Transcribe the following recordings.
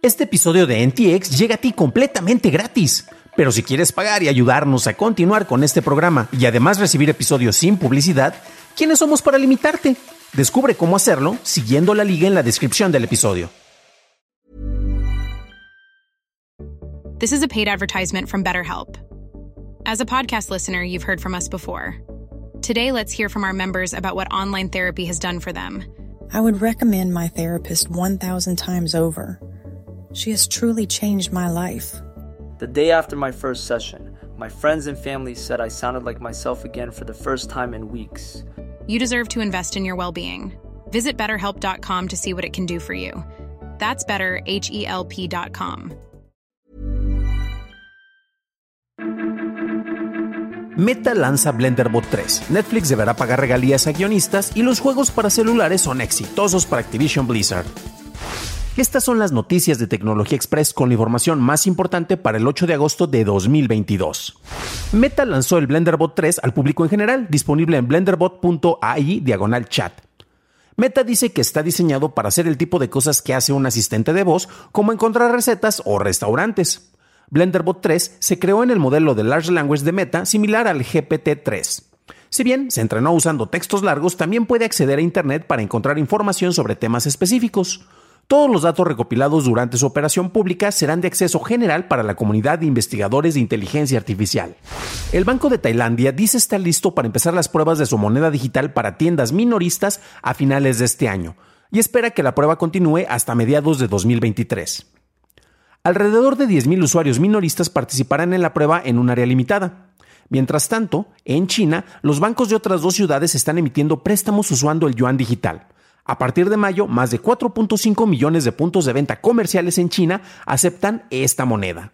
Este episodio de NTX llega a ti completamente gratis. Pero si quieres pagar y ayudarnos a continuar con este programa y además recibir episodios sin publicidad, ¿quiénes somos para limitarte? Descubre cómo hacerlo siguiendo la liga en la descripción del episodio. This is a paid advertisement from BetterHelp. As a podcast listener, you've heard from us before. Today, let's hear from our members about what online therapy has done for them. I would recommend my therapist 1,000 times over. She has truly changed my life. The day after my first session, my friends and family said I sounded like myself again for the first time in weeks. You deserve to invest in your well being. Visit betterhelp.com to see what it can do for you. That's better, H E L P.com. Meta lanza BlenderBot 3. Netflix deberá pagar regalías a guionistas y los juegos para celulares son exitosos para Activision Blizzard. Estas son las noticias de Tecnología Express con la información más importante para el 8 de agosto de 2022. Meta lanzó el BlenderBot 3 al público en general, disponible en blenderbot.ai diagonal chat. Meta dice que está diseñado para hacer el tipo de cosas que hace un asistente de voz, como encontrar recetas o restaurantes. BlenderBot 3 se creó en el modelo de Large Language de Meta similar al GPT-3. Si bien se entrenó usando textos largos, también puede acceder a Internet para encontrar información sobre temas específicos. Todos los datos recopilados durante su operación pública serán de acceso general para la comunidad de investigadores de inteligencia artificial. El Banco de Tailandia dice estar listo para empezar las pruebas de su moneda digital para tiendas minoristas a finales de este año y espera que la prueba continúe hasta mediados de 2023. Alrededor de 10.000 usuarios minoristas participarán en la prueba en un área limitada. Mientras tanto, en China, los bancos de otras dos ciudades están emitiendo préstamos usando el yuan digital. A partir de mayo, más de 4.5 millones de puntos de venta comerciales en China aceptan esta moneda.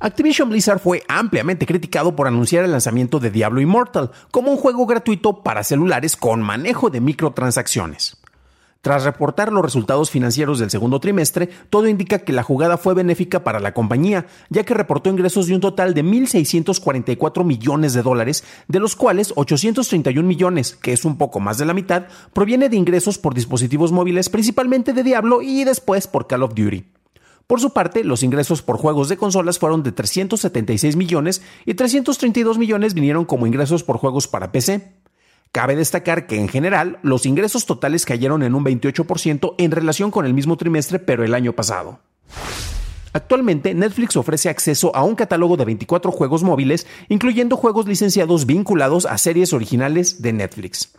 Activision Blizzard fue ampliamente criticado por anunciar el lanzamiento de Diablo Immortal como un juego gratuito para celulares con manejo de microtransacciones. Tras reportar los resultados financieros del segundo trimestre, todo indica que la jugada fue benéfica para la compañía, ya que reportó ingresos de un total de 1.644 millones de dólares, de los cuales 831 millones, que es un poco más de la mitad, proviene de ingresos por dispositivos móviles, principalmente de Diablo y después por Call of Duty. Por su parte, los ingresos por juegos de consolas fueron de 376 millones y 332 millones vinieron como ingresos por juegos para PC. Cabe destacar que en general los ingresos totales cayeron en un 28% en relación con el mismo trimestre pero el año pasado. Actualmente Netflix ofrece acceso a un catálogo de 24 juegos móviles, incluyendo juegos licenciados vinculados a series originales de Netflix.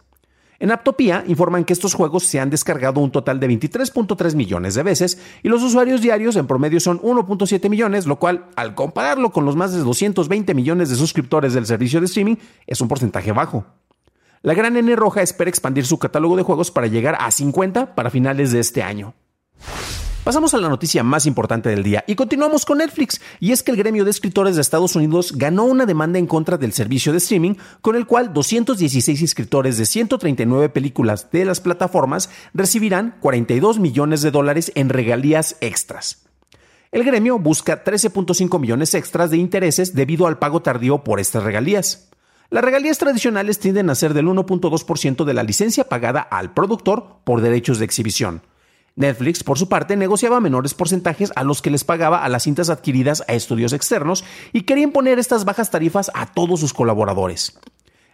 En Aptopia informan que estos juegos se han descargado un total de 23.3 millones de veces y los usuarios diarios en promedio son 1.7 millones, lo cual, al compararlo con los más de 220 millones de suscriptores del servicio de streaming, es un porcentaje bajo. La gran N roja espera expandir su catálogo de juegos para llegar a 50 para finales de este año. Pasamos a la noticia más importante del día y continuamos con Netflix, y es que el gremio de escritores de Estados Unidos ganó una demanda en contra del servicio de streaming, con el cual 216 escritores de 139 películas de las plataformas recibirán 42 millones de dólares en regalías extras. El gremio busca 13.5 millones extras de intereses debido al pago tardío por estas regalías. Las regalías tradicionales tienden a ser del 1.2% de la licencia pagada al productor por derechos de exhibición. Netflix, por su parte, negociaba menores porcentajes a los que les pagaba a las cintas adquiridas a estudios externos y quería imponer estas bajas tarifas a todos sus colaboradores.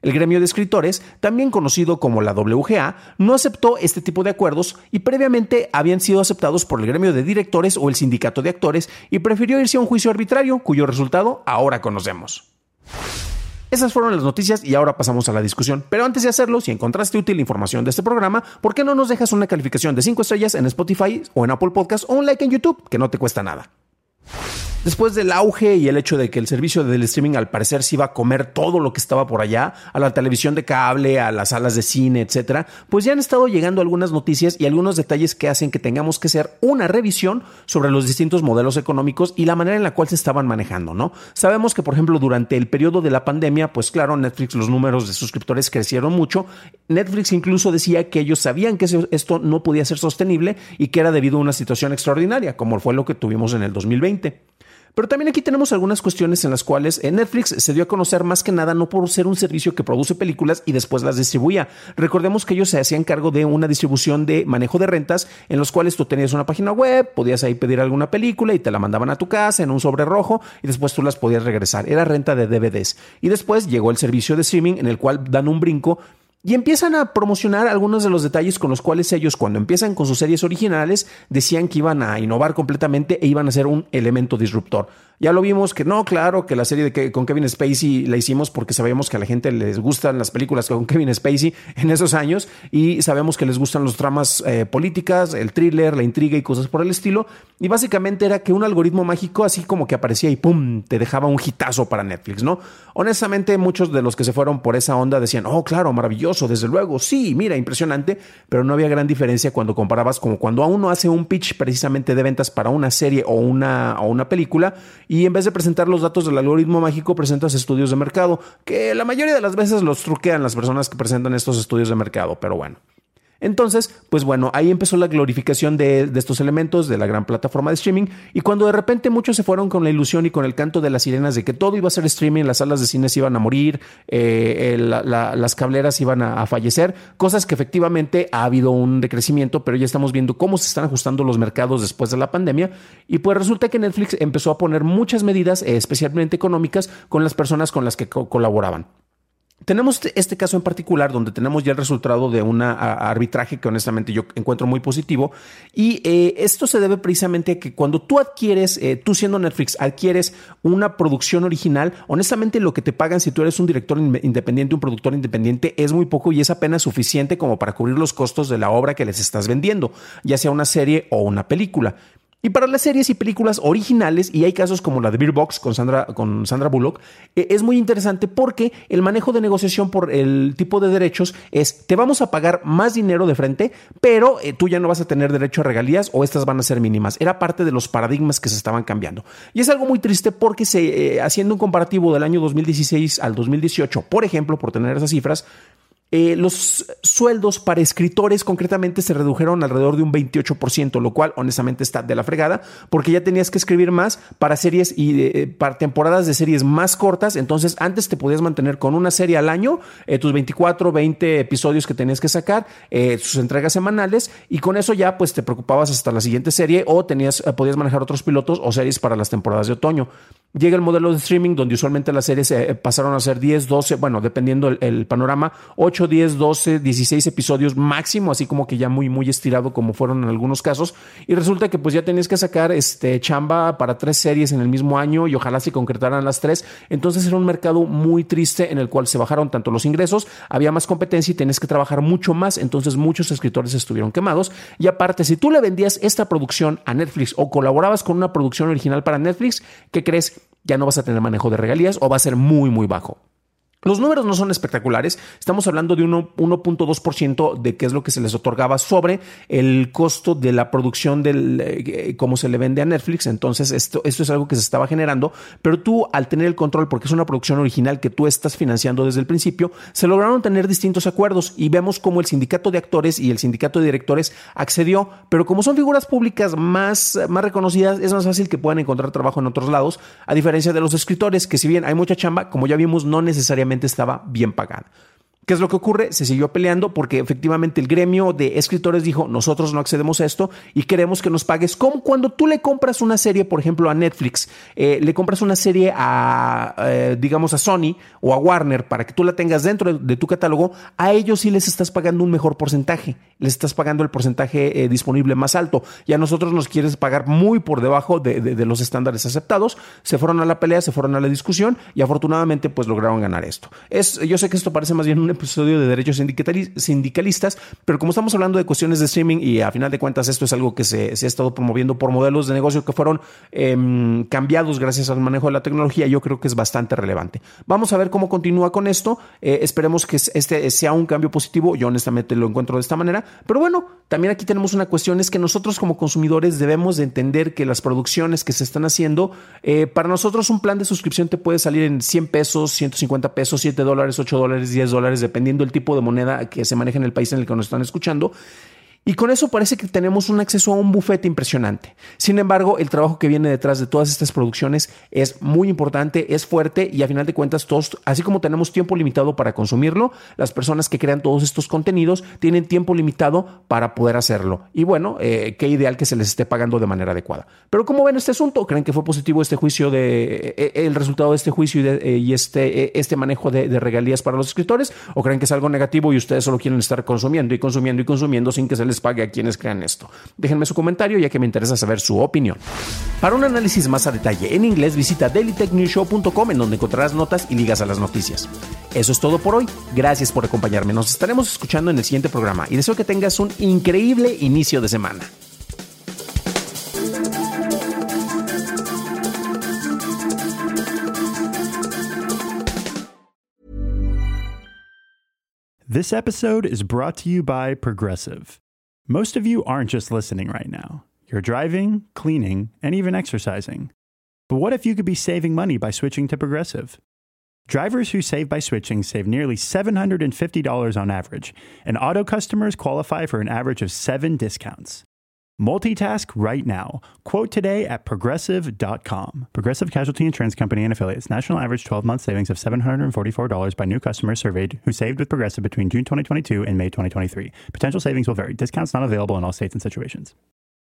El gremio de escritores, también conocido como la WGA, no aceptó este tipo de acuerdos y previamente habían sido aceptados por el gremio de directores o el sindicato de actores y prefirió irse a un juicio arbitrario cuyo resultado ahora conocemos. Esas fueron las noticias y ahora pasamos a la discusión. Pero antes de hacerlo, si encontraste útil la información de este programa, ¿por qué no nos dejas una calificación de 5 estrellas en Spotify o en Apple Podcast o un like en YouTube, que no te cuesta nada? Después del auge y el hecho de que el servicio del streaming al parecer se iba a comer todo lo que estaba por allá, a la televisión de cable, a las salas de cine, etcétera, pues ya han estado llegando algunas noticias y algunos detalles que hacen que tengamos que hacer una revisión sobre los distintos modelos económicos y la manera en la cual se estaban manejando, ¿no? Sabemos que, por ejemplo, durante el periodo de la pandemia, pues claro, Netflix, los números de suscriptores crecieron mucho. Netflix incluso decía que ellos sabían que esto no podía ser sostenible y que era debido a una situación extraordinaria, como fue lo que tuvimos en el 2020. Pero también aquí tenemos algunas cuestiones en las cuales eh, Netflix se dio a conocer más que nada no por ser un servicio que produce películas y después las distribuía. Recordemos que ellos se hacían cargo de una distribución de manejo de rentas en los cuales tú tenías una página web, podías ahí pedir alguna película y te la mandaban a tu casa en un sobre rojo y después tú las podías regresar. Era renta de DVDs. Y después llegó el servicio de streaming en el cual dan un brinco y empiezan a promocionar algunos de los detalles con los cuales ellos cuando empiezan con sus series originales decían que iban a innovar completamente e iban a ser un elemento disruptor. Ya lo vimos que no, claro, que la serie de que, con Kevin Spacey la hicimos porque sabíamos que a la gente les gustan las películas con Kevin Spacey en esos años y sabemos que les gustan los tramas eh, políticas, el thriller, la intriga y cosas por el estilo. Y básicamente era que un algoritmo mágico así como que aparecía y pum, te dejaba un hitazo para Netflix, ¿no? Honestamente, muchos de los que se fueron por esa onda decían, oh, claro, maravilloso, desde luego, sí, mira, impresionante, pero no había gran diferencia cuando comparabas como cuando a uno hace un pitch precisamente de ventas para una serie o una, o una película y en vez de presentar los datos del algoritmo mágico, presentas estudios de mercado, que la mayoría de las veces los truquean las personas que presentan estos estudios de mercado, pero bueno. Entonces, pues bueno, ahí empezó la glorificación de, estos elementos de la gran plataforma de streaming y cuando de repente muchos se fueron con la ilusión y con el canto de las sirenas de que todo iba a ser streaming, las salas de cine se iban a morir, eh, las cableras iban a, fallecer, cosas que efectivamente ha habido un decrecimiento, pero ya estamos viendo cómo se están ajustando los mercados después de la pandemia y pues resulta que Netflix empezó a poner muchas medidas, eh, especialmente económicas, con las personas con las que colaboraban. Tenemos este caso en particular donde tenemos ya el resultado de un arbitraje que honestamente yo encuentro muy positivo y eh, esto se debe precisamente a que cuando tú adquieres, eh, tú siendo Netflix, adquieres una producción original, honestamente lo que te pagan si tú eres un director independiente, un productor independiente es muy poco y es apenas suficiente como para cubrir los costos de la obra que les estás vendiendo, ya sea una serie o una película. Y para las series y películas originales, y hay casos como la de Beer Box con Sandra, con Sandra Bullock, eh, es muy interesante porque el manejo de negociación por el tipo de derechos es, te vamos a pagar más dinero de frente, pero eh, tú ya no vas a tener derecho a regalías o estas van a ser mínimas. Era parte de los paradigmas que se estaban cambiando. Y es algo muy triste porque se, eh, haciendo un comparativo del año 2016 al 2018, por ejemplo, por tener esas cifras, eh, los sueldos para escritores concretamente se redujeron alrededor de un 28%, lo cual honestamente está de la fregada, porque ya tenías que escribir más para series y eh, para temporadas de series más cortas. Entonces, antes te podías mantener con una serie al año, eh, tus 24, 20 episodios que tenías que sacar, sus entregas semanales, y con eso ya pues te preocupabas hasta la siguiente serie o tenías, podías manejar otros pilotos o series para las temporadas de otoño. Llega el modelo de streaming donde usualmente las series pasaron a ser 10, 12, bueno, dependiendo el, el panorama, 8 10, 12, 16 episodios máximo, así como que ya muy, muy estirado como fueron en algunos casos. Y resulta que pues ya tenías que sacar este chamba para tres series en el mismo año y ojalá se concretaran las tres. Entonces era un mercado muy triste en el cual se bajaron tanto los ingresos, había más competencia y tenías que trabajar mucho más. Entonces muchos escritores estuvieron quemados. Y aparte, si tú le vendías esta producción a Netflix o colaborabas con una producción original para Netflix, ¿qué crees? Ya no vas a tener manejo de regalías o va a ser muy, muy bajo. Los números no son espectaculares, estamos hablando de 1.2% de qué es lo que se les otorgaba sobre el costo de la producción del eh, cómo se le vende a Netflix, entonces esto, esto es algo que se estaba generando, pero tú al tener el control, porque es una producción original que tú estás financiando desde el principio, se lograron tener distintos acuerdos y vemos cómo el sindicato de actores y el sindicato de directores accedió, pero como son figuras públicas más, más reconocidas, es más fácil que puedan encontrar trabajo en otros lados, a diferencia de los escritores, que si bien hay mucha chamba, como ya vimos, no necesariamente estaba bien pagada. ¿Qué es lo que ocurre? Se siguió peleando porque efectivamente el gremio de escritores dijo, nosotros no accedemos a esto y queremos que nos pagues como cuando tú le compras una serie, por ejemplo, a Netflix, eh, le compras una serie a, eh, digamos, a Sony o a Warner para que tú la tengas dentro de, tu catálogo, a ellos sí les estás pagando un mejor porcentaje, les estás pagando el porcentaje eh, disponible más alto y a nosotros nos quieres pagar muy por debajo de, los estándares aceptados. Se fueron a la pelea, se fueron a la discusión y afortunadamente pues lograron ganar esto. Es, yo sé que esto parece más bien un episodio de derechos sindicalistas, pero como estamos hablando de cuestiones de streaming y a final de cuentas esto es algo que se, ha estado promoviendo por modelos de negocio que fueron em, cambiados gracias al manejo de la tecnología, yo creo que es bastante relevante. Vamos a ver cómo continúa con esto. Eh, esperemos que este sea un cambio positivo. Yo honestamente lo encuentro de esta manera. Pero bueno, también aquí tenemos una cuestión, es que nosotros como consumidores debemos de entender que las producciones que se están haciendo, eh, para nosotros un plan de suscripción te puede salir en 100 pesos, 150 pesos, 7 dólares, 8 dólares, 10 dólares, dependiendo el tipo de moneda que se maneja en el país en el que nos están escuchando. Y con eso parece que tenemos un acceso a un bufete impresionante. Sin embargo, el trabajo que viene detrás de todas estas producciones es muy importante, es fuerte y a final de cuentas todos, así como tenemos tiempo limitado para consumirlo, las personas que crean todos estos contenidos tienen tiempo limitado para poder hacerlo. Y bueno, eh, qué ideal que se les esté pagando de manera adecuada. Pero ¿cómo ven este asunto? ¿Creen que fue positivo este juicio de eh, el resultado de este juicio y, este, este manejo de, de regalías para los escritores? ¿O creen que es algo negativo y ustedes solo quieren estar consumiendo y consumiendo y consumiendo sin que se pague a quienes crean esto. Déjenme su comentario ya que me interesa saber su opinión. Para un análisis más a detalle en inglés visita dailytechnewshow.com en donde encontrarás notas y ligas a las noticias. Eso es todo por hoy. Gracias por acompañarme. Nos estaremos escuchando en el siguiente programa y deseo que tengas un increíble inicio de semana. This episode is brought to you by Progressive. Most of you aren't just listening right now. You're driving, cleaning, and even exercising. But what if you could be saving money by switching to Progressive? Drivers who save by switching save nearly $750 on average, and auto customers qualify for an average of seven discounts. Multitask right now. Quote today at progressive.com. Progressive Casualty Insurance Company and affiliates. National average 12 month savings of $744 by new customers surveyed who saved with Progressive between June 2022 and May 2023. Potential savings will vary. Discounts not available in all states and situations.